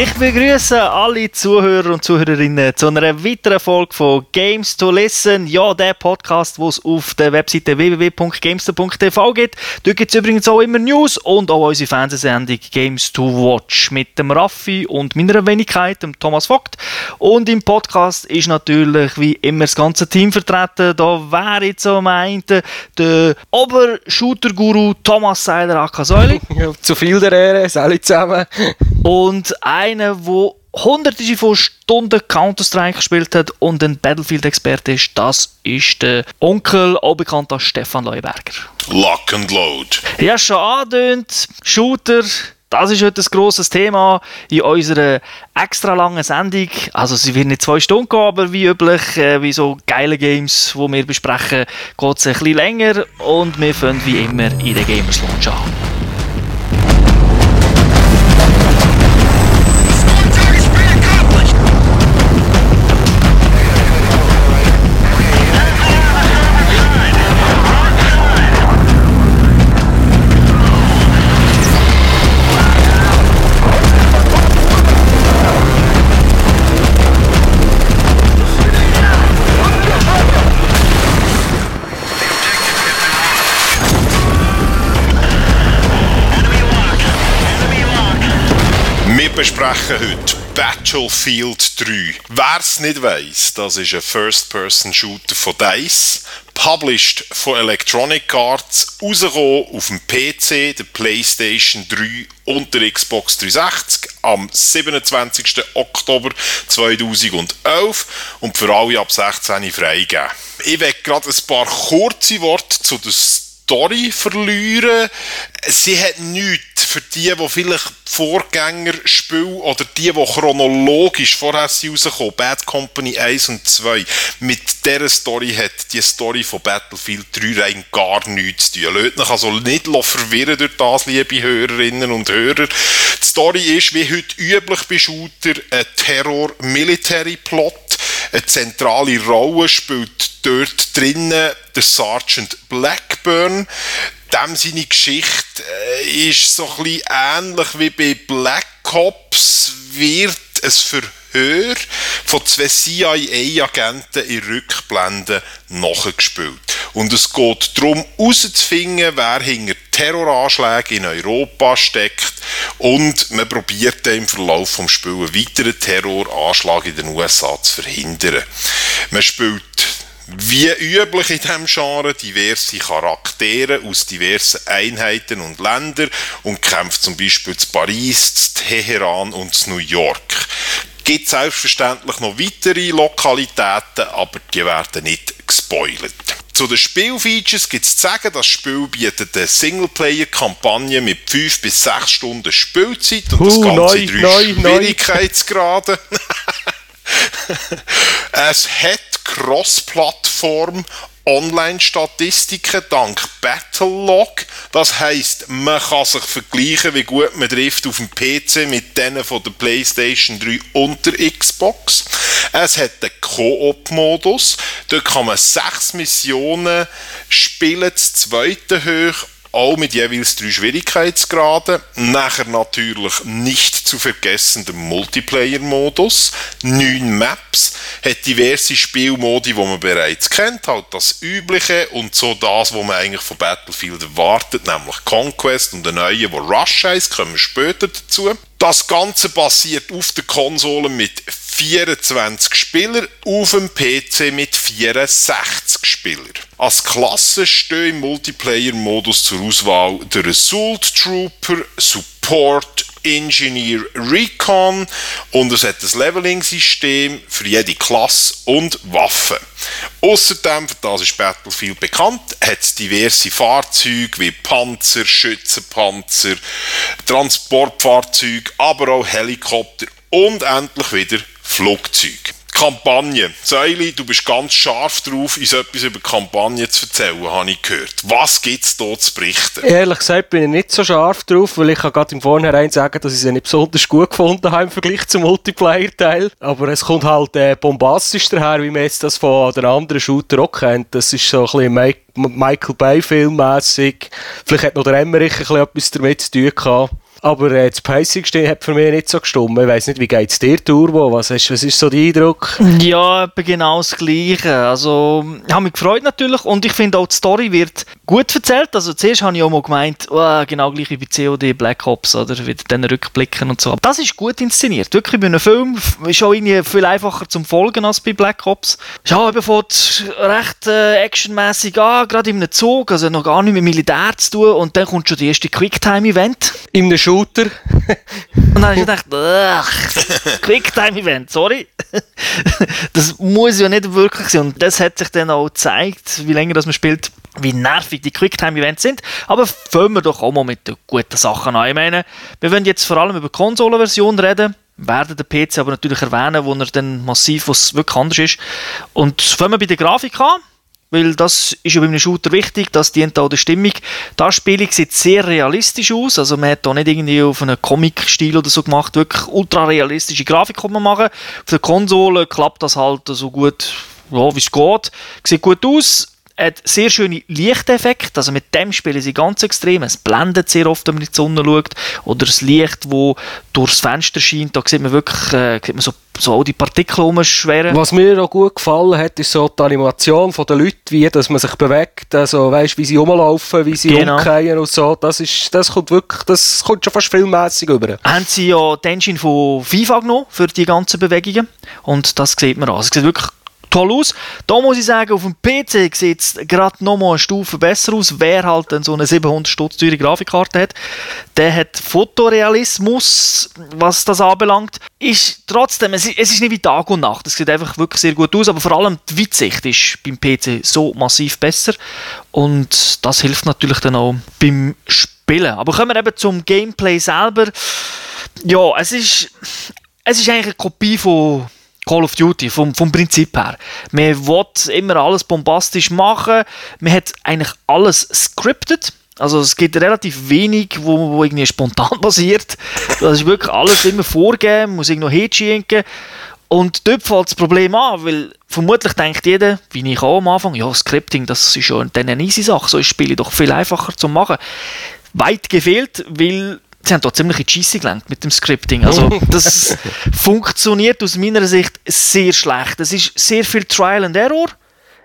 Ich begrüße alle Zuhörer und Zuhörerinnen zu einer weiteren Folge von Games to Listen. Ja, der Podcast, wo es auf der Webseite www.gamester.tv gibt. Dort gibt es übrigens auch immer News und auch unsere Fernsehsendung Games to Watch mit dem Raffi und meiner Wenigkeit, dem Thomas Vogt. Und im Podcast ist natürlich wie immer das ganze Team vertreten. Da wäre jetzt so meinte der Obershooter-Guru Thomas Seiler Akasäuli. Ja, zu viel der Ehre, alle zusammen. Und einer, der hunderte von Stunden Counter-Strike gespielt hat und ein Battlefield-Experte ist, das ist der Onkel, auch bekannt als Stefan Leuberger. Lock and Load. Ja, schon angedeutet, Shooter, das ist heute ein grosses Thema in unserer extra langen Sendung. Also sie wird nicht zwei Stunden gehen, aber wie üblich, äh, wie so geile Games, die wir besprechen, geht es ein bisschen länger und wir fangen wie immer in der Gamers Launch an. Besprechen heute Battlefield 3. Wer es nicht weiss, das ist ein First-Person-Shooter von DICE, published von Electronic Arts, rausgekommen auf dem PC, der PlayStation 3 und der Xbox 360 am 27. Oktober 2011 und für alle ab 16 freigegeben. Ich werde gerade ein paar kurze Worte zu der Story verlieren. Sie hat nichts für die, die vielleicht Vorgängerspiel oder die, die chronologisch vorher sind rausgekommen, Bad Company 1 und 2, mit dieser Story hat die Story von Battlefield 3 rein gar nichts zu tun. Lasst euch also nicht verwirren durch das, liebe Hörerinnen und Hörer. Die Story ist, wie heute üblich bei Shooter, ein Terror-Military-Plot. Eine zentrale Rolle spielt dort drinnen der Sergeant Blackburn. Dem seine Geschichte äh, ist so ein ähnlich wie bei Black Ops, wird ein Verhör von zwei CIA-Agenten in Rückblenden nachgespielt. Und es geht darum, herauszufinden, wer hinter Terroranschlägen in Europa steckt. Und man probiert dann im Verlauf des Spiels einen weiteren Terroranschlag in den USA zu verhindern. Man spielt wie üblich in diesem Genre diverse Charaktere aus diversen Einheiten und Ländern und kämpft zum Beispiel zu Paris, zu Teheran und zu New York. Es gibt selbstverständlich noch weitere Lokalitäten, aber die werden nicht gespoilert. Zu den Spielfeatures gibt es zu sagen, das Spiel bietet eine Singleplayer-Kampagne mit 5 bis 6 Stunden Spielzeit und das Huh, Ganze neu, in drei neu, neu. Schwierigkeitsgraden. es hat Cross-Plattform Online-Statistiken dank Battlelog. Das heisst, man kann sich vergleichen, wie gut man trifft auf dem PC mit denen von der PlayStation 3 und der Xbox. Es hat einen Koop-Modus. Dort kann man sechs Missionen spielen, das zweite hoch auch mit jeweils drei Schwierigkeitsgraden. Nachher natürlich nicht zu vergessen der Multiplayer-Modus. Neun Maps, hat diverse Spielmodi, die man bereits kennt, halt das Übliche und so das, was man eigentlich von Battlefield erwartet, nämlich Conquest und der neue, wo Rush heisst, kommen wir später dazu. Das Ganze basiert auf der Konsole mit 24 Spielern, auf dem PC mit 64 Spielern. Als Klasse stehen im Multiplayer-Modus zur Auswahl der Assault Trooper, Support, Engineer Recon und es hat ein Leveling-System für jede Klasse und Waffen. Außerdem, das ist Battlefield bekannt, hat es diverse Fahrzeuge wie Panzer, Schützenpanzer, Transportfahrzeuge, aber auch Helikopter und endlich wieder Flugzeuge. Kampagne. Säuli, du bist ganz scharf drauf, uns etwas über Kampagne zu erzählen, habe ich gehört. Was gibt es hier zu berichten? Ehrlich gesagt bin ich nicht so scharf drauf, weil ich gerade im Vornherein sagen, dass ich sie nicht besonders gut gefunden habe im Vergleich zum Multiplayer-Teil. Aber es kommt halt äh, bombastisch daher, wie man jetzt das von den anderen Shooter auch kennt. Das ist so ein bisschen Michael Bay-Film-mässig. Vielleicht hat noch der Emmerich ein bisschen etwas damit zu tun gehabt. Aber äh, das Pacing hat für mich nicht so gestimmt. Ich weiss nicht, wie geht es dir, Turbo? Was, was ist so dein Eindruck? Ja, genau das Gleiche. Also, ich habe mich gefreut natürlich und ich finde auch, die Story wird gut erzählt. Also, zuerst habe ich auch mal gemeint, oh, genau gleich wie bei COD Black Ops, oder? Mit den Rückblicken und so. Aber das ist gut inszeniert. Wirklich bei einem Film ist auch irgendwie viel einfacher zum Folgen als bei Black Ops. Ja, er fängt recht äh, actionmäßig an, gerade in einem Zug, also noch gar nicht mit Militär zu tun und dann kommt schon die erste Quicktime-Event. In einem Shooter. und dann habe ich gedacht, Quicktime-Event, sorry. das muss ja nicht wirklich sein. Und das hat sich dann auch gezeigt, wie länger das man spielt, wie nervig die Quicktime-Events sind. Aber fangen wir doch auch mal mit den guten Sachen an. Ich meine, wir wollen jetzt vor allem über die Konsolenversion reden werden den PC aber natürlich erwähnen, wo er dann massiv was wirklich anders ist. Und fangen wir bei der Grafik an, weil das ist ja bei einem Shooter wichtig, das dient auch der Stimmung. Das Spiel sieht sehr realistisch aus, also man hat da nicht irgendwie auf einen Comic-Stil oder so gemacht, wirklich ultra realistische Grafik kann man machen. Auf der Konsole klappt das halt so gut, ja, wie es geht. Sieht gut aus, hat sehr schöne Lichteffekte, also mit dem spielen sie ganz extrem. Es blendet sehr oft, wenn man in die Sonne schaut, oder das Licht, das durchs Fenster scheint, da sieht man wirklich äh, sieht man so, so all die Partikel umschweren. Was mir auch gut gefallen hat, ist so die Animation der Leute, wie dass man sich bewegt, also weißt, wie sie rumlaufen, wie sie genau. umkehren und so, das, ist, das kommt wirklich, das kommt schon fast filmmäßig über. Haben sie ja den Engine von FIFA genommen, für die ganzen Bewegungen, und das sieht man auch. Also, es sieht wirklich toll aus. Da muss ich sagen, auf dem PC sieht es gerade noch mal eine Stufe besser aus. Wer halt so eine 700 Stutz teure Grafikkarte hat, der hat Fotorealismus, was das anbelangt. Ist trotzdem, es ist, es ist nicht wie Tag und Nacht. Es sieht einfach wirklich sehr gut aus, aber vor allem die Weitsicht ist beim PC so massiv besser und das hilft natürlich dann auch beim Spielen. Aber kommen wir eben zum Gameplay selber. Ja, es ist, es ist eigentlich eine Kopie von Call of Duty, vom, vom Prinzip her. Man will immer alles bombastisch machen, man hat eigentlich alles scripted. Also es gibt relativ wenig, wo, wo irgendwie spontan passiert. Das ist wirklich alles immer vorgegeben, muss irgendwo hinschicken. Und dort fällt das Problem an, weil vermutlich denkt jeder, wie ich auch am Anfang, ja, Scripting, das ist schon eine easy Sache, so ist das Spiel doch viel einfacher zu machen. Weit gefehlt, weil sie haben da ziemlich in die Scheisse gelenkt mit dem Scripting. Also, das funktioniert aus meiner Sicht sehr schlecht. Es ist sehr viel Trial and Error.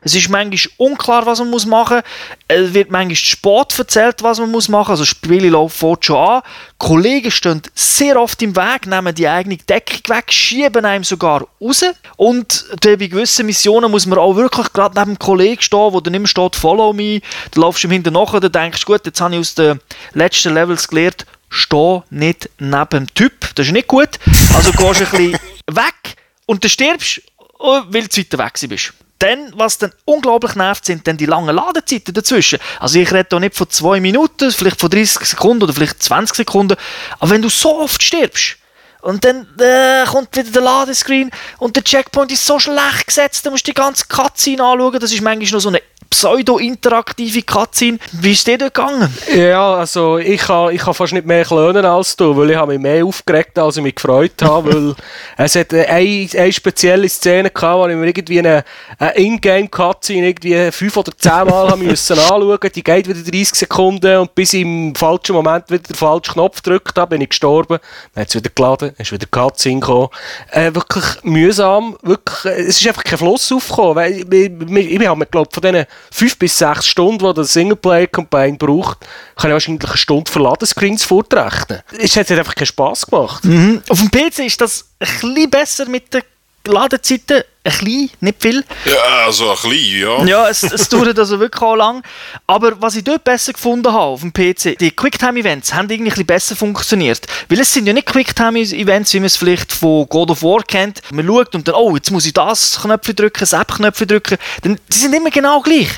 Es ist manchmal unklar, was man muss machen muss. Es wird manchmal spät erzählt, was man muss machen muss. Also Spiele laufen schon an. Kollegen stehen sehr oft im Weg, nehmen die eigene Deckung weg, schieben einem sogar raus. Und bei gewissen Missionen muss man auch wirklich gerade neben dem Kollegen stehen, wo dann immer steht, follow me. Da laufst du ihm hinterher und denkst, gut, jetzt habe ich aus den letzten Levels gelernt, steh nicht neben dem Typ. Das ist nicht gut. Also gehst du ein bisschen weg und dann stirbst, weil du weiter weg bist. Dann, was dann unglaublich nervt, sind dann die langen Ladezeiten dazwischen. Also ich rede hier nicht von zwei Minuten, vielleicht von 30 Sekunden oder vielleicht 20 Sekunden. Aber wenn du so oft stirbst, und dann äh, kommt wieder der Ladescreen und der Checkpoint ist so schlecht gesetzt, da musst du die ganze Cutscene anschauen. Das ist manchmal noch so eine pseudo-interaktive Cutscene. Wie ist dir dort gegangen? Ja, also ich kann, ich kann fast nicht mehr lernen als du, weil ich habe mich mehr aufgeregt, als ich mich gefreut habe, weil es hat eine, eine spezielle Szene gehabt, wo ich mir irgendwie eine, eine Ingame-Cutscene irgendwie fünf oder zehn Mal müssen anschauen. Die geht wieder 30 Sekunden und bis ich im falschen Moment wieder den falschen Knopf gedrückt habe, bin ich gestorben. Dann hat es wieder geladen, ist wieder Cutscene gekommen. Äh, wirklich mühsam, wirklich, es ist einfach kein Fluss aufgekommen, weil ich, ich, ich, ich habe mir, glaube von diesen fünf bis sechs Stunden, die der Singleplayer-Campaign braucht, kann ich wahrscheinlich eine Stunde für Ladescreens fortrechnen. Es hat einfach keinen Spass gemacht. Mhm. Auf dem PC ist das ein bisschen besser mit den Ladezeiten, ein bisschen, nicht viel. Ja, also ein bisschen, ja. Ja, es, es dauert also wirklich auch lang. Aber was ich dort besser gefunden habe auf dem PC, die Quicktime-Events haben irgendwie ein bisschen besser funktioniert. Weil es sind ja nicht Quicktime-Events, wie man es vielleicht von God of War kennt. Man schaut und dann, oh, jetzt muss ich das Knöpfchen drücken, das App-Knöpfchen drücken. Dann, die sind immer genau gleich.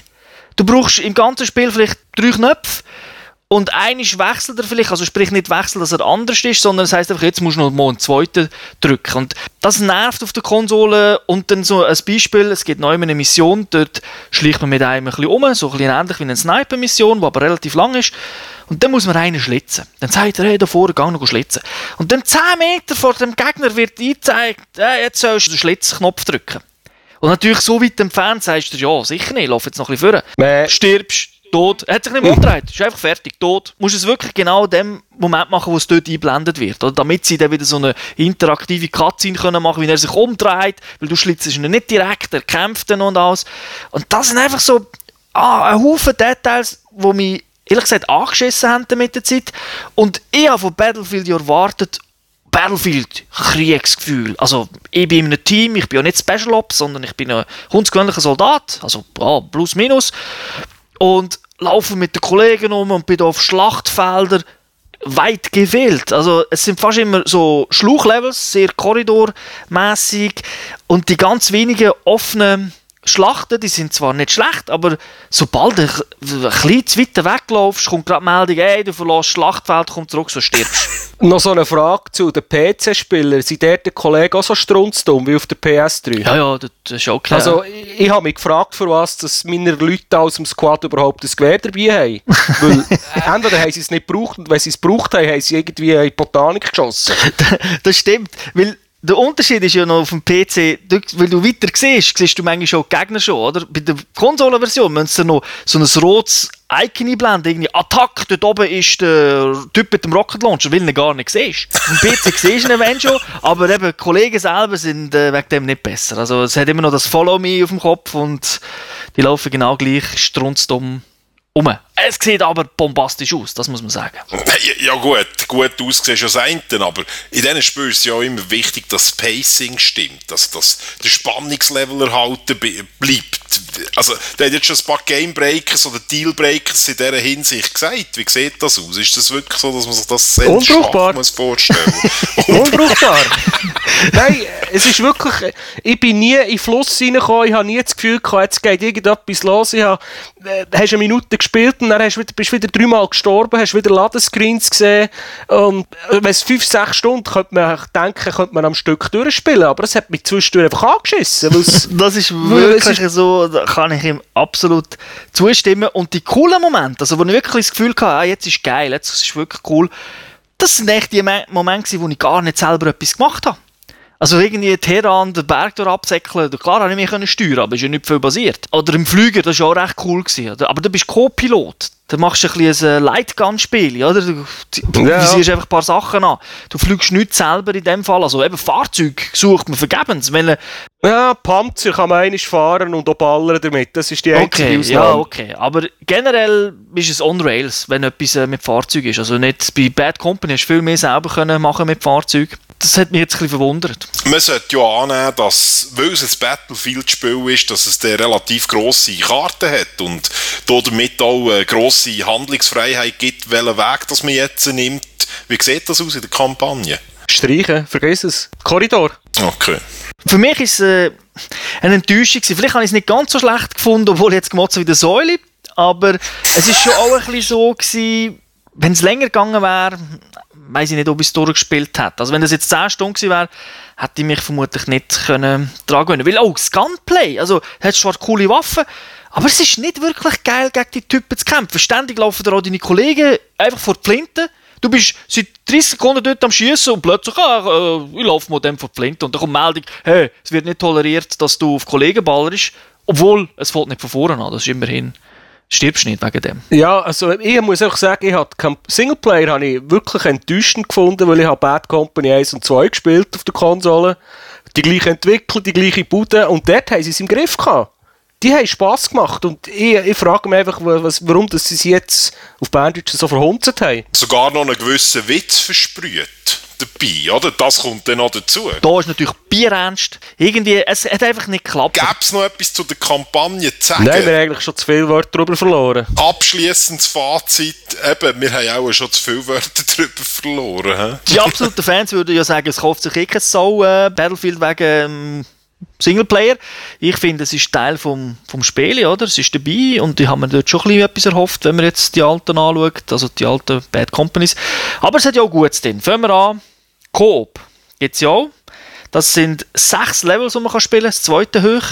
Du brauchst im ganzen Spiel vielleicht drei Knöpfe und einisch wechselt er vielleicht, also sprich nicht wechselt, dass er anders ist, sondern es heißt einfach, jetzt musst du noch mal einen zweiten drücken. Und das nervt auf der Konsole. Und dann so ein Beispiel, es gibt neu eine Mission, dort schleicht man mit einem ein bisschen um, so ein bisschen ähnlich wie eine Sniper-Mission, die aber relativ lang ist. Und dann muss man einen schlitzen. Dann sagt er, hey, da vorne, geh noch schlitzen. Und dann 10 Meter vor dem Gegner wird eingezeigt, hey, jetzt sollst du den Schlitzknopf drücken. Und natürlich so weit entfernt sagst du, ja, sicher nicht, lauf jetzt noch ein bisschen vor. Mäh. Stirbst, tot. Er hat sich nicht mehr umgedreht. Ist einfach fertig. Tot. Du musst es wirklich genau in dem Moment machen, wo es dort eingeblendet wird. Oder damit sie dann wieder so eine interaktive Cutscene können machen, wie er sich umdreht, weil du schlitzt ihn nicht direkt, er kämpft dann und alles. Und das sind einfach so ah, ein Haufen Details, wo mich ehrlich gesagt angeschissen haben mit der Zeit. Und ich habe von Battlefield erwartet, Battlefield Kriegsgefühl. Also ich bin in einem Team, ich bin ja nicht Special Ops, sondern ich bin ein hundsgewöhnlicher Soldat, also ja, plus minus. Und laufe mit den Kollegen um und bin auf Schlachtfeldern weit gewählt. Also es sind fast immer so Schluchlevels, sehr korridormäßig und die ganz wenigen offenen Schlachten, die sind zwar nicht schlecht, aber sobald du ein bisschen zu weit weglaufst, kommt gerade die Meldung, ey, du verlässt das Schlachtfeld, komm zurück, so stirbst Noch so eine Frage zu den PC-Spielern. Sind dort die Kollegen auch so strunzdum wie auf der PS3? Ja, ja, das ist auch klar. Also, ich, ich habe mich gefragt, für was dass meine Leute aus dem Squad überhaupt ein Gewehr dabei haben. Weil entweder haben sie es nicht gebraucht und wenn sie es gebraucht haben, haben sie irgendwie in Botanik geschossen. das stimmt, weil der Unterschied ist ja noch auf dem PC, weil du weiter siehst, siehst du manchmal schon die Gegner schon, oder? Bei der Konsolenversion müssen sie noch so ein rotes Icon einblenden, irgendwie Attack, dort oben ist der Typ mit dem Rocket Launcher, weil du ihn gar nicht siehst. Auf dem PC siehst du ihn wenn schon, aber eben die Kollegen selber sind äh, wegen dem nicht besser. Also es hat immer noch das Follow Me auf dem Kopf und die laufen genau gleich strunzdumm um. Es sieht aber bombastisch aus, das muss man sagen. Ja, ja gut, gut aussehen schon das aber in diesen Spielen ist es ja auch immer wichtig, dass das Pacing stimmt, dass, dass der Spannungslevel erhalten bleibt. Also, der hat jetzt schon ein paar Gamebreakers oder Dealbreakers in dieser Hinsicht gesagt. Wie sieht das aus? Ist das wirklich so, dass man sich das sehr Unbrauchbar. muss vorstellen Unbrauchbar. Nein, es ist wirklich, ich bin nie in den Fluss reingekommen, ich habe nie das Gefühl gehabt, jetzt geht irgendetwas los, ich habe, äh, hast eine Minute gespielt und dann hast, bist du wieder dreimal gestorben, hast wieder Ladescreens gesehen. Und äh, wenn es fünf, sechs Stunden, könnte man denken, könnte man am Stück durchspielen. Aber es hat mich zwischendurch einfach angeschissen. das ist wirklich ist so, da kann ich ihm absolut zustimmen. Und die coolen Momente, also wo ich wirklich das Gefühl hatte, ah, jetzt ist geil, jetzt ist es wirklich cool, das sind echt die Momente, wo ich gar nicht selber etwas gemacht habe. Also irgendwie Teheran, den Berg absäckeln, klar habe ich mich steuern aber ist ja nicht viel basiert. Oder im Flüger, das war auch recht cool. Gewesen, aber du bist Co-Pilot. Dann machst du ein bisschen ein Lightgun-Spiel, oder? Du, ja. visierst einfach ein paar Sachen an. Du fliegst nicht selber in dem Fall. Also eben Fahrzeug sucht man vergebens. Wenn ja, Panzer kann man eigentlich fahren und auch ballern damit. Das ist die einzige okay, Ausnahme. Ja, okay. Aber generell ist es on Rails, wenn etwas äh, mit Fahrzeug ist. Also nicht bei Bad Company hast du viel mehr selber können machen mit Fahrzeug das hat mich jetzt ein bisschen verwundert. Man sollte ja annehmen, dass, weil es ein Battlefield-Spiel ist, dass es eine relativ grosse Karte hat und damit auch eine grosse Handlungsfreiheit gibt, welchen Weg das man jetzt nimmt. Wie sieht das aus in der Kampagne? Streichen, vergiss es. Korridor. Okay. Für mich ist es äh, eine Enttäuschung. Vielleicht habe ich es nicht ganz so schlecht gefunden, obwohl ich jetzt gemotzt wie der Säule. Aber es ist schon auch ein bisschen so gewesen, wenn es länger gegangen wäre, weiß ich nicht, ob ich es durchgespielt hätte. Also wenn das jetzt 10 Stunden gewesen wäre, hätte ich mich vermutlich nicht können dran gewöhnen Weil auch das Gunplay, also hat zwar coole Waffen, aber es ist nicht wirklich geil, gegen die Typen zu kämpfen. Ständig laufen da auch deine Kollegen einfach vor die Flinte. Du bist seit 30 Sekunden dort am Schießen und plötzlich, ah, äh, ich laufe mal dem vor die Flinte. Und dann kommt Meldung, hey, es wird nicht toleriert, dass du auf Kollegen ballerst. Obwohl, es fällt nicht von vorne an, das ist immerhin stirbst nicht wegen dem. Ja, also ich muss auch sagen, ich habe Singleplayer habe ich wirklich enttäuschend gefunden, weil ich habe Bad Company 1 und 2 gespielt auf der Konsole. Die gleiche Entwickler, die gleiche Bude und dort haben sie es im Griff gehabt. Die haben Spass gemacht und ich, ich frage mich einfach, was, warum dass sie es jetzt auf Banddeutsch so verhunzt haben. Sogar noch einen gewissen Witz versprüht dabei, oder? Das kommt dann noch dazu. Da ist natürlich bierernst. Irgendwie, es hat einfach nicht geklappt. Gäbe es noch etwas zu der Kampagne zu sagen? Nein, wir haben eigentlich schon zu viele Wörter darüber verloren. Abschließendes Fazit, eben, wir haben auch schon zu viele Wörter darüber verloren. He? Die absoluten Fans würden ja sagen, es kauft sich eh kein Sau, äh, Battlefield wegen... Ähm Singleplayer. Ich finde, es ist Teil vom, vom Spiel, oder? Es ist dabei und ich habe mir dort schon ein bisschen etwas erhofft, wenn man jetzt die alten anschaut, also die alten Bad Companies. Aber es hat ja auch Gutes drin. Fangen wir an. Coop gibt es ja auch. Das sind sechs Levels, die man spielen kann, das zweite hoch.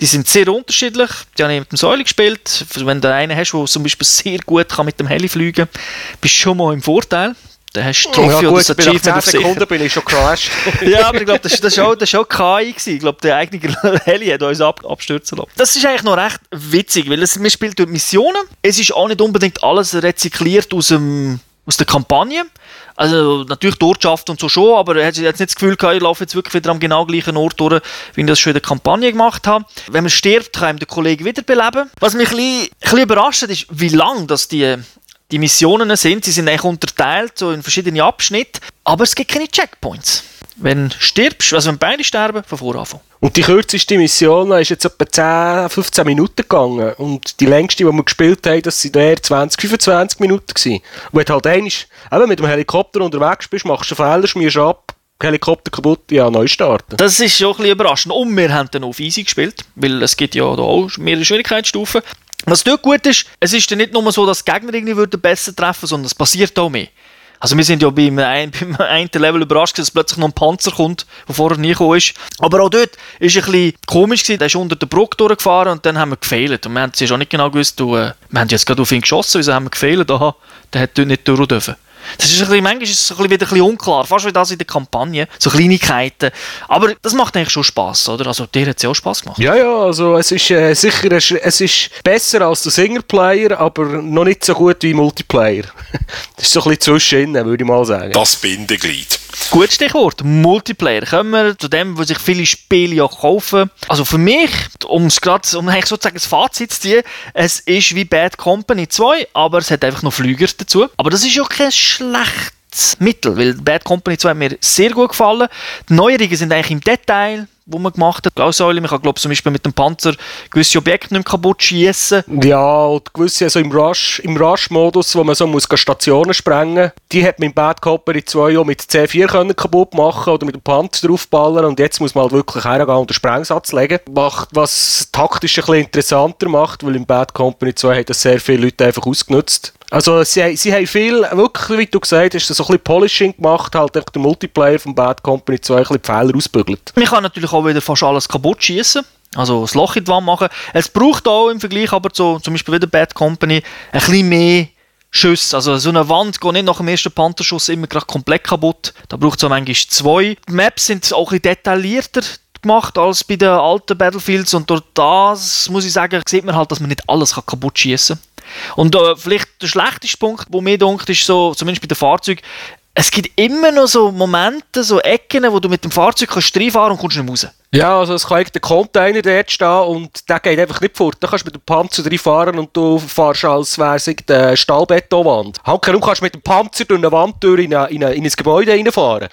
Die sind sehr unterschiedlich. Die habe ich mit dem Säule gespielt. Wenn du einen hast, der zum Beispiel sehr gut kann mit dem Heli fliegen kann, bist du schon mal im Vorteil. Dann hast du Trophy ja, oder 10 Achievement auf. Sekunden bin ich schon crashed. ja, aber ich glaube, das, das war auch, das auch KI. Gewesen. Ich glaube, der eigene Heli hat uns ab, abstürzen lassen. Das ist eigentlich noch recht witzig, weil es, man spielt dort Missionen. Es ist auch nicht unbedingt alles rezykliert aus, dem, aus der Kampagne. Also natürlich die Ortschaft und so schon, aber er hat jetzt nicht das Gefühl gehabt, ich laufe jetzt wirklich wieder am genau gleichen Ort durch, wie ich das schon in der Kampagne gemacht habe. Wenn man stirbt, kann ihm der Kollege wiederbeleben. Was mich ein bisschen, ein bisschen überrascht hat, ist, wie lang das die die Missionen sind. Sie sind eigentlich unterteilt so in verschiedene Abschnitte, aber es gibt keine Checkpoints. Wenn du stirbst, also wenn beide sterben, von vorne anfangen. Und die kürzeste Mission ist jetzt etwa 10, 15 Minuten gegangen. Und die längste, die wir gespielt haben, das sind eher 20, 25 Minuten gewesen. Und halt einmal, mit dem Helikopter unterwegs bist, machst du einen Fehler, schmierst ab, Helikopter kaputt, ja, neu starten. Das ist schon ein bisschen überraschend. Und wir haben dann auf easy gespielt, weil es gibt ja da auch mehrere Schwierigkeitsstufen. Was dort gut ist, es ist dann nicht nur so, dass die Gegner irgendwie würden besser treffen, sondern es passiert auch mehr. Also wir sind ja beim, ein, beim einen Level überrascht, dass plötzlich noch ein Panzer kommt, der vorher nie gekommen ist. Aber auch dort war es ein bisschen komisch, gewesen. der ist unter der Brücke durchgefahren und dann haben wir gefehlt. Und wir haben es auch nicht genau gewusst, du, äh, wir haben jetzt gerade auf ihn geschossen, wieso haben wir gefehlt? Aha, der hat dort nicht durch dürfen. Das ist ein bisschen, manchmal ist es ein bisschen wieder ein bisschen unklar, fast wie das in der Kampagne, so Kleinigkeiten. Aber das macht eigentlich schon Spass, oder? Also dir hat es ja auch Spass gemacht. Ja, ja, also es ist äh, sicher, es ist besser als der Singleplayer, aber noch nicht so gut wie Multiplayer. das ist so ein bisschen zwischen, würde ich mal sagen. Das Bindeglied. Gutes Stichwort, Multiplayer. Kommen wir zu dem, wo sich viele Spiele ja kaufen. Also für mich, um es gerade, um eigentlich sozusagen das Fazit zu ziehen, es ist wie Bad Company 2, aber es hat einfach noch Flüger dazu. Aber das ist ja kein schlechtes Mittel, weil Bad Company 2 hat mir sehr gut gefallen. Die Neuerungen sind eigentlich im Detail, wo man gemacht hat. Glausäule, man kann glaube zum Beispiel mit dem Panzer gewisse Objekte nicht mehr kaputt schießen. Ja, und gewisse also im Rush, im Rush-Modus, wo man so muss Stationen sprengen, die hat man im Bad Company 2 auch mit C4 können kaputt machen oder mit dem Panzer draufballern und jetzt muss man halt wirklich hergehen und den Sprengsatz legen. Macht, was taktisch ein bisschen interessanter macht, weil im Bad Company 2 haben das sehr viele Leute einfach ausgenutzt. Also sie, sie haben viel, wirklich, wie du gesagt hast, so ein bisschen Polishing gemacht, halt der Multiplayer von Bad Company 2 ein bisschen die Fehler ausbügelt. Man kann natürlich auch wieder fast alles kaputt schießen. Also das Loch in die Wand machen. Es braucht auch im Vergleich aber zu zum Beispiel wieder Bad Company ein bisschen mehr Schüsse. Also so eine Wand geht nicht nach dem ersten Panzerschuss immer gleich komplett kaputt. Da braucht es auch manchmal zwei. Die Maps sind auch ein bisschen detaillierter gemacht als bei den alten Battlefields und durch das, muss ich sagen, sieht man halt, dass man nicht alles kaputt schießen kann. Und äh, vielleicht der schlechteste Punkt, wo mir denkt, ist so, zumindest bei den Fahrzeugen, es gibt immer noch so Momente, so Ecken, wo du mit dem Fahrzeug kannst reinfahren und kommst nicht raus. Ja, also es kann der Container dort stehen und der geht einfach nicht fort. Da kannst du mit dem Panzer reinfahren und du fährst, als wäre es eine Stahlbetonwand. Hankerum kannst du mit dem Panzer durch eine Wand durch in, eine, in, eine, in ein Gebäude reinfahren.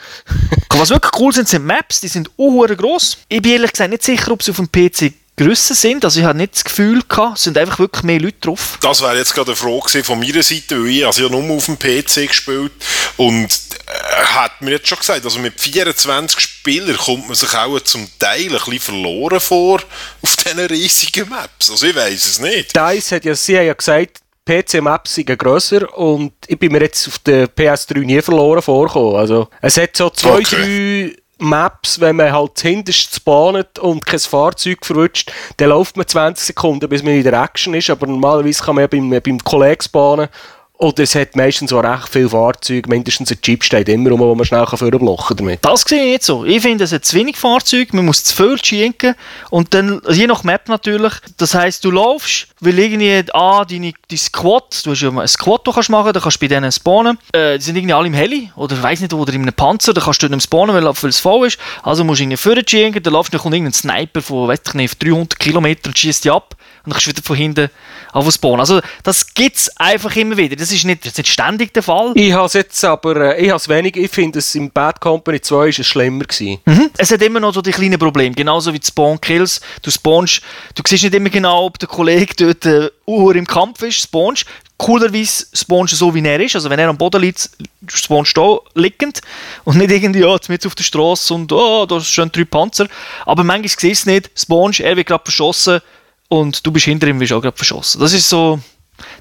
Was wirklich cool sind, sind Maps, die sind auch gross. Ich bin ehrlich gesagt nicht sicher, ob sie auf dem PC grösser sind. Also ich hatte nicht das Gefühl, gehabt, es sind einfach wirklich mehr Leute drauf. Das wäre jetzt gerade eine Frage von meiner Seite, weil ich also ja nur auf dem PC gespielt und äh, hat mir jetzt schon gesagt, also mit 24 Spielern kommt man sich auch zum Teil ein bisschen verloren vor auf diesen riesigen Maps. Also ich weiß es nicht. DICE hat ja, sie haben ja gesagt, PC-Maps sind grösser und ich bin mir jetzt auf der PS3 nie verloren vorgekommen. Also es hat so zwei, okay. drei Maps, wenn man halt hinterst spawnt und kein Fahrzeug verwünscht, dann läuft man 20 Sekunden, bis man in der Action ist, aber normalerweise kann man ja beim, beim Kollegen spawnen oder es hat meistens auch recht viele Fahrzeuge, mindestens ein Jeep steht immer rum, wo man schnell vorblocken damit. Das sehe ich nicht so. Ich finde, es hat zu wenig Fahrzeuge, man muss zu viel schinken. Und dann, je nach Map natürlich, das heisst, du laufst, weil irgendwie, ah, deine, deine Squad, du hast ja ein Squad, du kannst machen, dann kannst du bei denen spawnen, äh, die sind irgendwie alle im Heli, oder ich weiss nicht, oder in einem Panzer, dann kannst du nicht spawnen, weil, es voll ist, also musst du irgendwie vorne schinken, dann laufst du, dann kommt irgendein Sniper von, weiß ich nicht, 300 Kilometern und schießt dich ab dann kannst du wieder von hinten auf spawnen. Also, das gibt es einfach immer wieder. Das ist nicht, das ist nicht ständig der Fall. Ich habe es jetzt aber, äh, ich habe es wenig, ich finde es im Bad Company 2 ist es schlimmer gewesen. Mhm. Es hat immer noch so die kleinen Probleme, genauso wie die Spawn-Kills. Du spawnst, du siehst nicht immer genau, ob der Kollege dort äh, im Kampf ist, spawnst. Coolerweise spawnst du so, wie er ist. Also wenn er am Boden liegt, spawnst du liegend und nicht irgendwie, ja, jetzt mit auf der Straße und oh, da sind drei Panzer. Aber manchmal siehst du es nicht, spawnst, er wird gerade verschossen und du bist hinter ihm, wirst auch gerade verschossen. Das ist so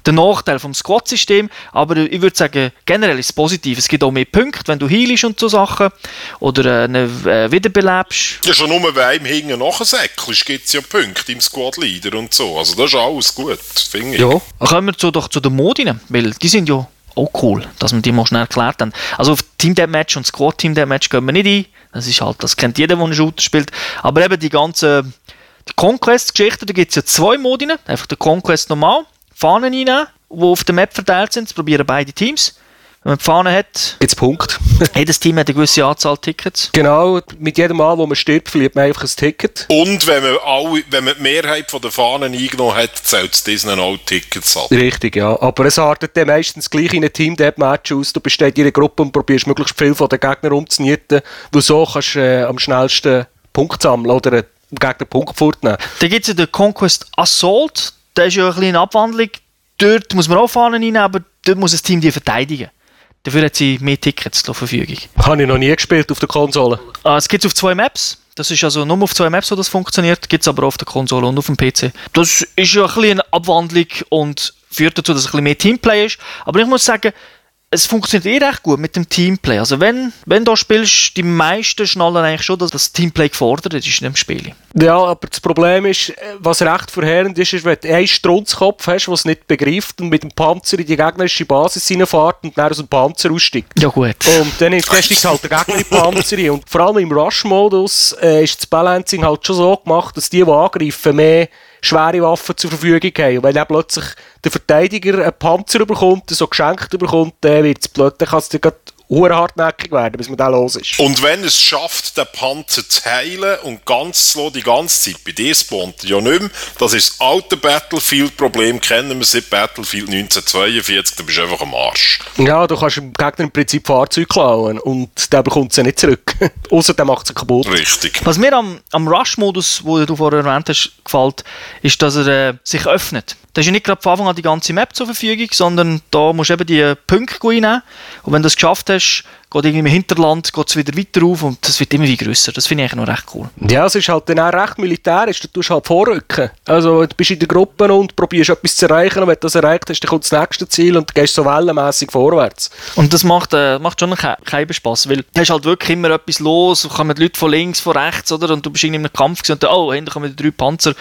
der Nachteil vom Squad-System, aber ich würde sagen, generell ist es positiv. Es gibt auch mehr Punkte, wenn du heilst und so Sachen oder äh, äh, wiederbelebst. Ja, schon nur wenn einem hinten nachsäckelst, gibt es ja Punkte im Squad-Leader und so. Also das ist alles gut, finde ich. Ja, kommen wir zu, doch zu den Modinen, weil die sind ja auch cool, dass wir die mal schnell erklärt haben. Also auf Team Deathmatch und Squad Team Deathmatch gehen wir nicht ein. Das ist halt, das kennt jeder, der einen Shooter spielt. Aber eben die ganze die Conquest-Geschichte, da gibt es ja zwei Modine. Einfach der Conquest normal, Fahnen reinnehmen, die auf der Map verteilt sind. Das probieren beide Teams. Wenn man die Fahne hat, Jetzt Punkt. jedes Team hat eine gewisse Anzahl Tickets. genau, mit jedem Mal, wo man stirbt, verliert man einfach ein Ticket. Und wenn man, alle, wenn man die Mehrheit von der Fahnen eingenommen hat, zählt es diesen auch Tickets an. Richtig, ja. Aber es artet dann meistens gleich in einem team match aus. Du bist in jeder Gruppe und probierst möglichst viel von den Gegnern umzunieten, weil so kannst du äh, am schnellsten Punkt sammeln oder dem Gegner Punkt fortnehmen. Dann gibt es ja den Conquest Assault. Der ist ja eine kleine Abwandlung. Dort muss man auch Fahnen reinnehmen, aber dort muss das Team die verteidigen. Dafür hat sie mehr Tickets zur Verfügung. Habe ich noch nie gespielt auf der Konsole. Äh, es gibt es auf zwei Maps. Das ist also nur auf zwei Maps, wo das funktioniert. Gibt es aber auch auf der Konsole und auf dem PC. Das ist ja ein bisschen eine Abwandlung und führt dazu, dass es ein bisschen mehr Teamplay ist. Aber ich muss sagen, es funktioniert eh recht gut mit dem Teamplay. Also wenn, wenn du spielst, die meisten schnallen eigentlich schon, dass das Teamplay gefordert ist in dem Spiel. Ja, aber das Problem ist, äh, was recht verheerend ist, ist, wenn du einen Strunzkopf hast, der es nicht begreift und mit dem Panzer in die gegnerische Basis reinfährt und dann aus dem Panzer aussteigt. Ja gut. Und dann steigt halt der Gegner in Panzer rein. Und vor allem im Rush-Modus äh, ist das Balancing halt schon so gemacht, dass die, die angreifen, mehr schwere Waffen zur Verfügung haben. Und wenn dann plötzlich der Verteidiger einen Panzer bekommt, so geschenkt bekommt, dann wird es plötzlich, kann es dann gerade hure hartnäckig werden, bis man da los ist. Und wenn es schafft, den Panzer zu heilen und ganz zu lassen, die ganze Zeit, bei dir spawnt ja nicht mehr. Das ist das alte Battlefield-Problem, kennen wir seit Battlefield 1942, da bist du einfach am Arsch. Ja, du kannst dem Gegner im Prinzip Fahrzeuge klauen und der bekommt sie nicht zurück. Außer der macht sie kaputt. Richtig. Was mir am, am Rush-Modus, den du vorher erwähnt hast, gefällt, ist, dass er äh, sich öffnet. Da ist ja nicht gerade von Anfang an die ganze Map zur Verfügung, sondern da musst du eben die Punkte einnehmen. Und wenn du das geschafft hast, klassisch geht irgendwie im Hinterland geht es wieder weiter auf und das wird immer wie grösser. Das finde ich eigentlich noch recht cool. Ja, es ist halt dann auch recht militärisch, du tust halt vorrücken. Also du bist in der Gruppe und probierst etwas zu erreichen und wenn du das erreicht hast, dann kommt das nächste Ziel und du gehst so wellenmässig vorwärts. Und das macht, äh, macht schon ke keinen Spaß, weil da ist halt wirklich immer etwas los, kommen die Leute von links, von rechts, oder? Und du bist irgendwie in einem Kampf und dann, oh, hinten kommen die drei Panzer,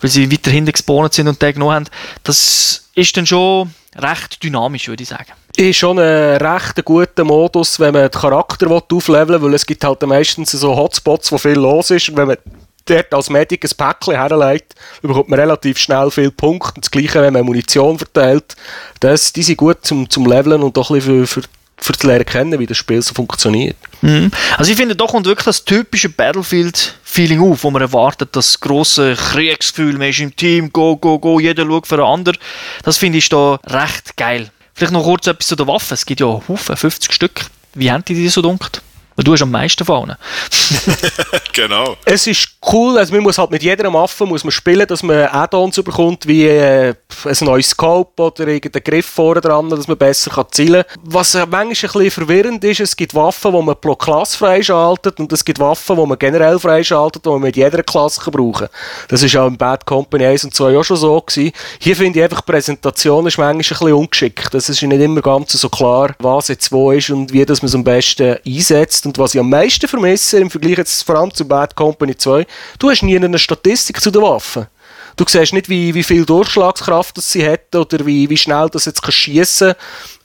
weil sie weiter hinten gespawnt sind und den genommen haben. Das ist dann schon recht dynamisch, würde ich sagen. Ist schon ein recht guter Modus, wenn man den Charakter aufleveln will, weil es gibt halt meistens so Hotspots, wo viel los ist und wenn man dort als Medic ein Päckchen herlegt, bekommt man relativ schnell viele Punkte. Und das Gleiche, wenn man Munition verteilt. Das, die sind gut zum, zum Leveln und auch ein bisschen für, für für zu lernen kennen, wie das Spiel so funktioniert. Mhm. Also ich finde, da kommt wirklich das typische Battlefield-Feeling auf, wo man erwartet, das große Kriegsgefühl, man ist im Team, go, go, go, jeder schaut für den anderen. Das finde ich da recht geil. Vielleicht noch kurz etwas zu den Waffen. Es gibt ja Haufen, 50 Stück. Wie haben die die so dunkt? Du hast am meisten vorne. genau. Es ist cool, also man muss halt mit jeder Waffe muss man spielen, dass man Add-ons bekommt, wie äh, ein neues Scope oder irgendeinen Griff vorne dran, dass man besser kann zielen kann. Was manchmal ein bisschen verwirrend ist, es gibt Waffen, die man pro Klasse freischaltet und es gibt Waffen, die man generell freischaltet, die man mit jeder Klasse kann brauchen. Das ist auch im Bad Company 1 und 2 auch schon so gewesen. Hier finde ich einfach, die Präsentation ist manchmal ein bisschen ungeschickt. Es ist nicht immer ganz so klar, was jetzt wo ist und wie das man es am besten einsetzt. Und was ich am meisten vermisse, im Vergleich jetzt vor allem zu Bad Company 2, du hast nie eine Statistik zu den Waffen. Du siehst nicht, wie, wie viel Durchschlagskraft das sie hat oder wie, wie schnell das jetzt schießen kann.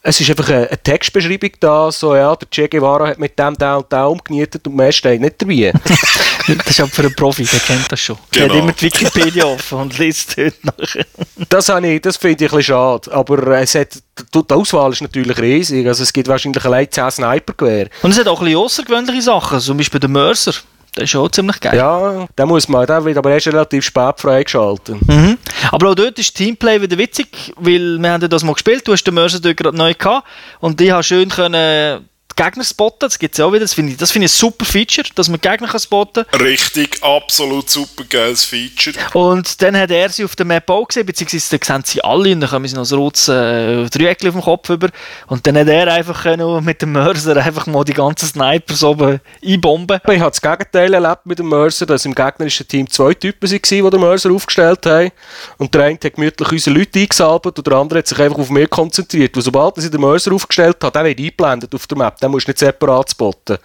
Es ist einfach eine, eine, Textbeschreibung da, so ja, der Che Guevara hat mit dem, der und der umgenietet und mehr steht nicht dabei. das ist aber für einen Profi, der kennt das schon. Genau. Der hat immer die Wikipedia offen und liest dort nachher. das das finde ich ein bisschen schade, aber es hat, die Auswahl ist natürlich riesig, also es gibt wahrscheinlich allein 10 Sniper-Gewehr. Und es hat auch ein bisschen außergewöhnliche Sachen, zum Beispiel der Mercer. Das ist schon ziemlich geil. Ja, da muss man, der wird aber erst relativ spät freigeschaltet. Mhm. Aber auch dort ist Teamplay wieder witzig, weil wir haben das mal gespielt, du hast den Mercer dort gerade neu gehabt und die haben schön können Gegner spotten, das gibt es auch wieder, das finde ich, das find ich ein super Feature, dass man Gegner kann spotten kann. Richtig, absolut super geiles Feature. Und dann hat er sie auf der Map auch gesehen, beziehungsweise dann sehen sie alle und dann kommen sie noch ein rotes äh, Dreieck auf dem Kopf über und dann hat er einfach können, mit dem Mörser einfach mal die ganzen Snipers oben einbomben. Ich habe das Gegenteil erlebt mit dem Mörser, dass im gegnerischen Team zwei Typen waren, die den Mörser aufgestellt haben und der eine hat gemütlich unsere Leute eingesalbt und der andere hat sich einfach auf mich konzentriert. Und sobald er den Mörser aufgestellt hat, der wird eingeblendet auf der Map den musst du nicht separat spotten.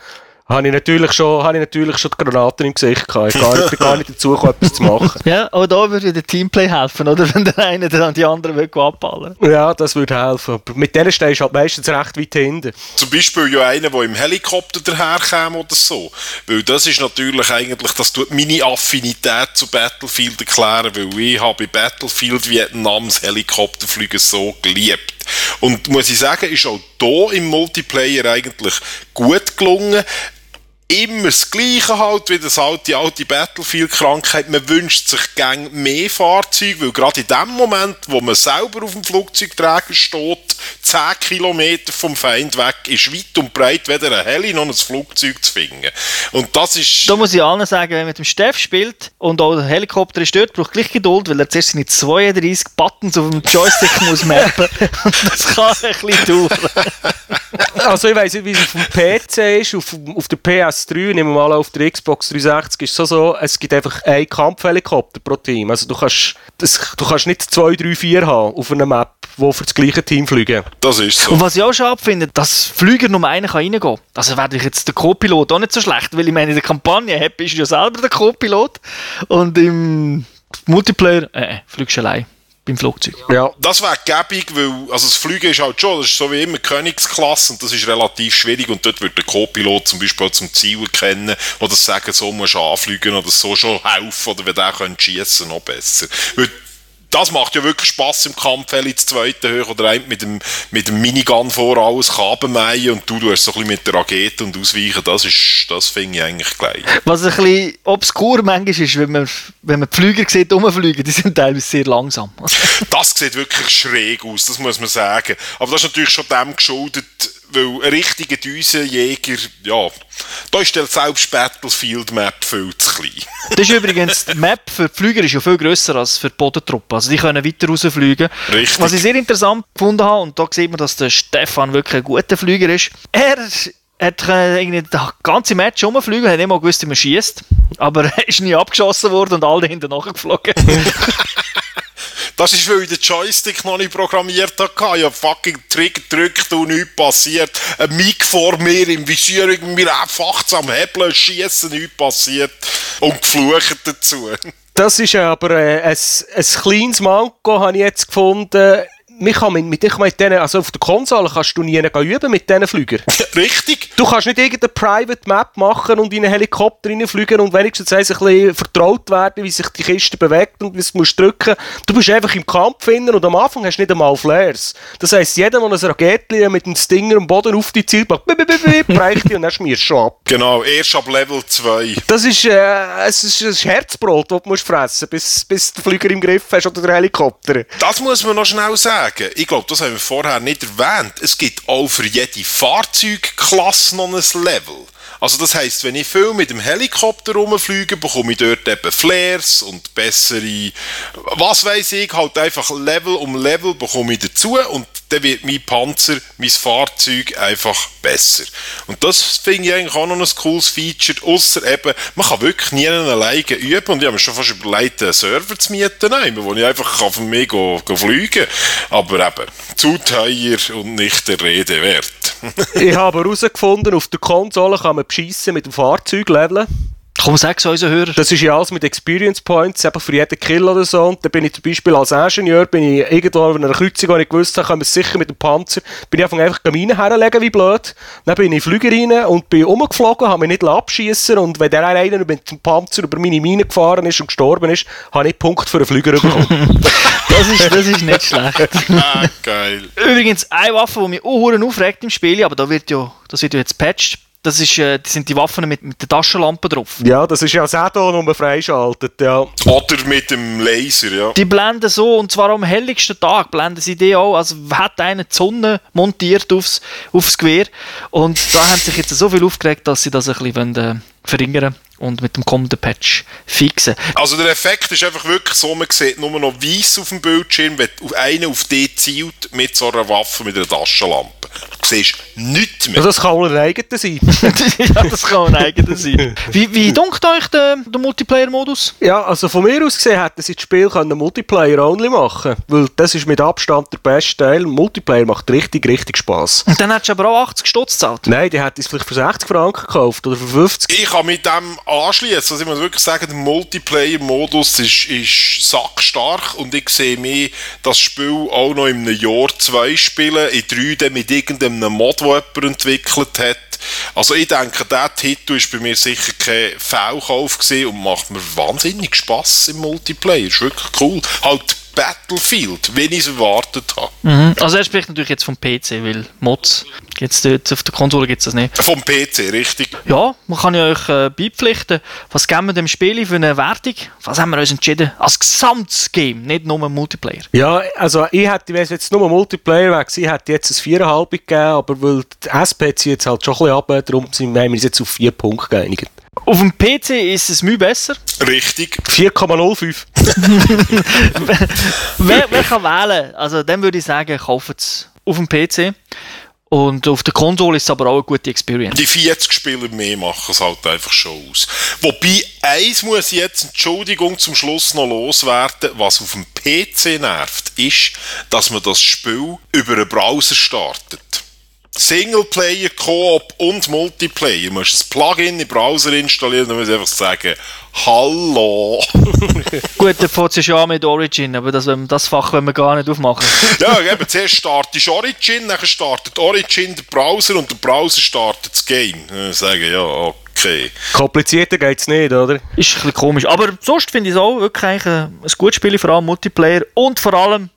habe ich natürlich schon, habe ich natürlich schon die Granaten im Gesicht gehabt. Ich gar nicht, bin gar nicht dazu gekommen, etwas zu machen. Ja, aber da würde der Teamplay helfen, oder? Wenn der eine dann die anderen will abballen. Ja, das würde helfen. Aber mit denen stehst du halt meistens recht weit hinten. Zum Beispiel ja einer, der im Helikopter daherkäme oder so. Weil das ist natürlich eigentlich, das tut meine Affinität zu Battlefield erklären, weil ich habe Battlefield Vietnams Helikopterflüge so geliebt. Und muss ich sagen, ist auch hier im Multiplayer eigentlich gut gelungen immer das Gleiche halt, wie das alte, alte Battlefield-Krankheit. Man wünscht sich gern mehr Fahrzeuge, weil gerade in dem Moment, wo man selber auf dem Flugzeugträger steht, 10 Kilometer vom Feind weg, ist weit und breit weder ein Heli noch ein Flugzeug zu finden. Und das ist... Da muss ich allen sagen, wenn man mit dem Steff spielt und auch der Helikopter ist dort, braucht gleich Geduld, weil er zuerst seine 32 Buttons auf dem Joystick muss mappen. das kann ein bisschen dauern. Also ich weiss nicht, wie es auf dem PC ist, auf, auf der PS3, nehmen wir mal auf der Xbox 360, ist es so, so, es gibt einfach einen Kampfhelikopter pro Team. Also du kannst, das, du kannst nicht zwei, drei, vier haben auf einer Map, die für das gleiche Team fliegen. Das ist so. Und was ich auch schon abfinde, dass Flüger nur einen kann reingehen kann. Also wäre ich jetzt der Co-Pilot auch nicht so schlecht, weil ich meine, in der Kampagne Happy ist ja selber der Co-Pilot und im Multiplayer, äh, fliegst du allein beim Flugzeug. Ja. Das wäre gäbig, weil also das Fliegen ist halt schon, das ist so wie immer Königsklasse und das ist relativ schwierig und dort wird der Co-Pilot zum Beispiel zum Ziel erkennen oder sagen, so musst du anfliegen oder so schon helfen oder wenn der schießen noch besser. Weil das macht ja wirklich Spaß im Kampf, Heli zu zweiten hoch oder ein mit dem, mit dem Minigun vor alles Kabenmeien und du, du hast so ein bisschen mit der Rakete und ausweichen, das ist, das finde ich eigentlich gleich. Was ein bisschen obskur manchmal ist, wenn man, wenn man die Flüger sieht, rumfliegen, die sind teilweise sehr langsam. das sieht wirklich schräg aus, das muss man sagen. Aber das ist natürlich schon dem geschuldet, weil ein richtiger Düsenjäger, ja, da ist selbst Battlefield Map viel zu klein. das ist übrigens, die Map für die Flüger ist ja viel grösser als für die Bodentruppe. Also die können weiter rausfliegen. Richtig. Was ich sehr interessant gefunden habe, und da sieht man, dass der Stefan wirklich ein guter Flüger ist, er hat irgendwie das ganze Match rumfliegen, hat nicht mal gewusst, wie man schießt, aber er ist nie abgeschossen worden und alle hinten nachgeflogen. Das ist, weil ich den Joystick noch nicht programmiert habe. Ich habe fucking Trigger gedrückt und nichts passiert. Ein Mic vor mir im Visier, irgendwie einfach am Hebeln, schießen, nichts passiert. Und geflucht dazu. Das ist aber äh, ein, ein kleines Manko, habe ich jetzt gefunden man kann mit, mit, mit denen, also auf der Konsole kannst du nie üben mit diesen Flügern. Richtig. Du kannst nicht irgendeine Private Map machen und in einen Helikopter reinfliegen und wenigstens ein bisschen vertraut werden, wie sich die Kiste bewegt und wie du musst drücken. Du bist einfach im Kampf finden und am Anfang hast du nicht einmal Flares. Das heisst, jeder, der ein Raketli mit einem Stinger am Boden auf die Ziel macht, bereicht die und dann schmierst du schon ab. Genau, erst ab Level 2. Das ist, äh, es ist ein Herzbrot, das du musst fressen musst, bis, bis der Flüger im Griff hast oder der Helikopter. Das muss man noch schnell sagen sagen, ich glaube, das haben wir vorher nicht erwähnt, es gibt auch für jede Fahrzeugklasse noch ein Level. Also das heißt, wenn ich viel mit dem Helikopter rumfliege, bekomme ich dort eben Flares und bessere, was weiß ich, halt einfach Level um Level bekomme ich dazu. Und dann wird mein Panzer, mein Fahrzeug einfach besser. Und das finde ich eigentlich auch noch ein cooles Feature, außer eben, man kann wirklich nie alleine üben und ich habe mir schon fast überlegt, einen Server zu mieten, wo ich einfach von mir go, go fliegen Aber eben, zu teuer und nicht der Rede wert. ich habe herausgefunden, auf der Konsole kann man beschissen mit dem Fahrzeug leveln. Komm, sag es unseren Hörern. Das ist ja alles mit Experience Points, einfach für jeden Kill oder so. Und dann bin ich zum Beispiel als Ingenieur, bin ich irgendwo in einer Kreuzung, wo ich gewusst habe, können wir sicher mit dem Panzer, bin ich einfach einfach Mine herlegen, wie blöd. Dann bin ich in Flüger rein und bin umgeflogen, habe mich nicht abschießen und wenn der einer mit dem Panzer über meine Mine gefahren ist und gestorben ist, habe ich Punkt für einen Flüger bekommen. das, ist, das ist nicht schlecht. ah, geil. Übrigens, eine Waffe, die mich auch aufregt im Spiel, aber da wird ja, das wird ja jetzt patched, das, ist, äh, das sind die Waffen mit, mit der Taschenlampe drauf. Ja, das ist ja das Add-on, das freischaltet, ja. Oder mit dem Laser, ja. Die blenden so, und zwar am helligsten Tag blenden sie die auch, also hat einer die Sonne montiert aufs, aufs Gewehr. Und da haben sich jetzt so viel aufgeregt, dass sie das ein bisschen wollen, äh, verringern und mit dem kommenden Patch fixen. Also der Effekt ist einfach wirklich so, man sieht nur noch weiß auf dem Bildschirm, wenn einer auf dich zielt mit so einer Waffe, mit einer Taschenlampe. Du siehst nichts mehr. Ja, das kann wohl ein eigener sein. ja, das kann ein eigener sein. Wie, wie dunkt euch der, der Multiplayer-Modus? Ja, also von mir aus gesehen hätten sie das Spiel können Multiplayer-only machen Weil das ist mit Abstand der beste Teil. Multiplayer macht richtig, richtig Spass. Und dann hättest du aber auch 80 Stutz gezahlt. Nein, die hätte es vielleicht für 60 Franken gekauft oder für 50. Ich kann mit dem anschließen. Also ich muss wirklich sagen, der Multiplayer-Modus ist, ist sackstark und ich sehe mir das Spiel auch noch in einem Jahr zwei spielen, in drei mit irgendeinem Mod, den jemand entwickelt hat. Also ich denke, der Titel ist bei mir sicher kein Fehlkauf und macht mir wahnsinnig Spass im Multiplayer. Ist wirklich cool. Halt Battlefield, wenn ich es erwartet habe. Mhm. Also er spricht natürlich jetzt vom PC, weil Mods gibt's dort, auf der Konsole gibt es das nicht. Vom PC, richtig? Ja, man kann ja euch äh, beipflichten. Was geben wir dem Spiel für eine Wertung? Was haben wir uns entschieden? Als gesamtes Game, nicht nur Multiplayer. Ja, also ich hätte, wenn es jetzt nur Multiplayer wäre gewesen, hätte ich jetzt ein 4,5 gegeben, aber weil die SP jetzt halt schon ein bisschen ab, darum sind wir uns jetzt auf 4 Punkte geeinigt. Auf dem PC ist es viel besser. Richtig. 4,05. wer, wer kann wählen? Also dann würde ich sagen, kauft es auf dem PC. Und auf der Konsole ist es aber auch eine gute Experience. Die 40 Spieler mehr machen es halt einfach schon aus. Wobei, eins muss ich jetzt, Entschuldigung, zum Schluss noch loswerden, was auf dem PC nervt, ist, dass man das Spiel über einen Browser startet. Singleplayer, Koop und Multiplayer. Du musst das Plugin in den Browser installieren und musst einfach sagen, Hallo. Gut, der fängt es ja mit Origin, aber das, das Fach wollen wir gar nicht aufmachen. ja, eben, zuerst startest Origin, dann startet Origin den Browser und der Browser startet das Game. Ich sage, ja, okay. Komplizierter geht es nicht, oder? Ist ein bisschen komisch. Aber sonst finde ich es auch wirklich ein, ein gutes Spiel, vor allem Multiplayer und vor allem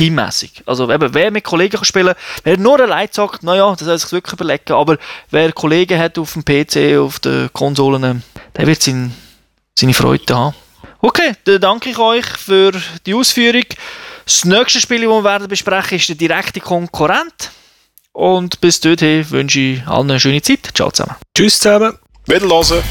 teammäßig. Also eben, wer mit Kollegen kann spielen wer nur allein sagt, naja, das soll sich wirklich überlegen, aber wer Kollegen hat auf dem PC, auf den Konsolen, der wird seine, seine Freude haben. Okay, dann danke ich euch für die Ausführung. Das nächste Spiel, das wir werden besprechen, ist der direkte Konkurrent. Und bis dorthin wünsche ich allen eine schöne Zeit. Ciao zusammen. Tschüss zusammen. Wiederhören.